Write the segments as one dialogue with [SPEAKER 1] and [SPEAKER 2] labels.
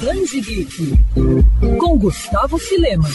[SPEAKER 1] Transe Geek, com Gustavo Filema.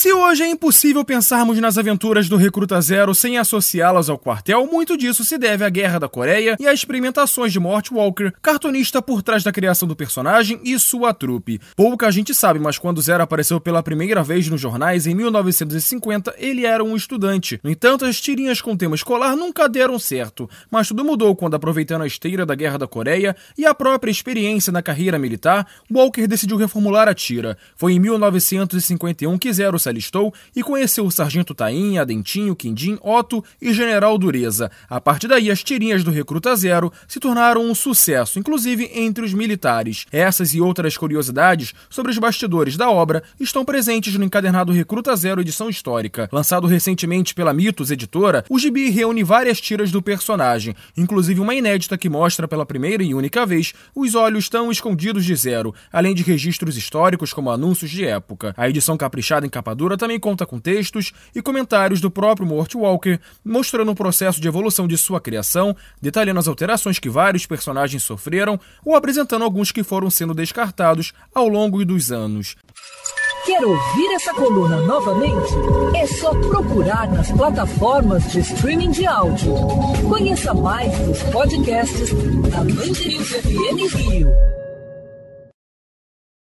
[SPEAKER 2] Se hoje é impossível pensarmos nas aventuras do Recruta Zero sem associá-las ao quartel, muito disso se deve à Guerra da Coreia e às experimentações de Mort Walker, cartunista por trás da criação do personagem e sua trupe. Pouca gente sabe, mas quando Zero apareceu pela primeira vez nos jornais em 1950, ele era um estudante. No entanto, as tirinhas com tema escolar nunca deram certo, mas tudo mudou quando, aproveitando a esteira da Guerra da Coreia e a própria experiência na carreira militar, Walker decidiu reformular a tira. Foi em 1951 que Zero se alistou e conheceu o Sargento Taim, Adentinho, Quindim, Otto e General Dureza. A partir daí, as tirinhas do Recruta Zero se tornaram um sucesso, inclusive entre os militares. Essas e outras curiosidades sobre os bastidores da obra estão presentes no encadernado Recruta Zero edição histórica. Lançado recentemente pela Mitos Editora, o gibi reúne várias tiras do personagem, inclusive uma inédita que mostra pela primeira e única vez os olhos tão escondidos de Zero, além de registros históricos como anúncios de época. A edição caprichada em capa dura também conta com textos e comentários do próprio Mort Walker, mostrando o processo de evolução de sua criação, detalhando as alterações que vários personagens sofreram ou apresentando alguns que foram sendo descartados ao longo dos anos.
[SPEAKER 1] Quer ouvir essa coluna novamente? É só procurar nas plataformas de streaming de áudio. Conheça mais dos podcasts da Mandirinhos FM Rio.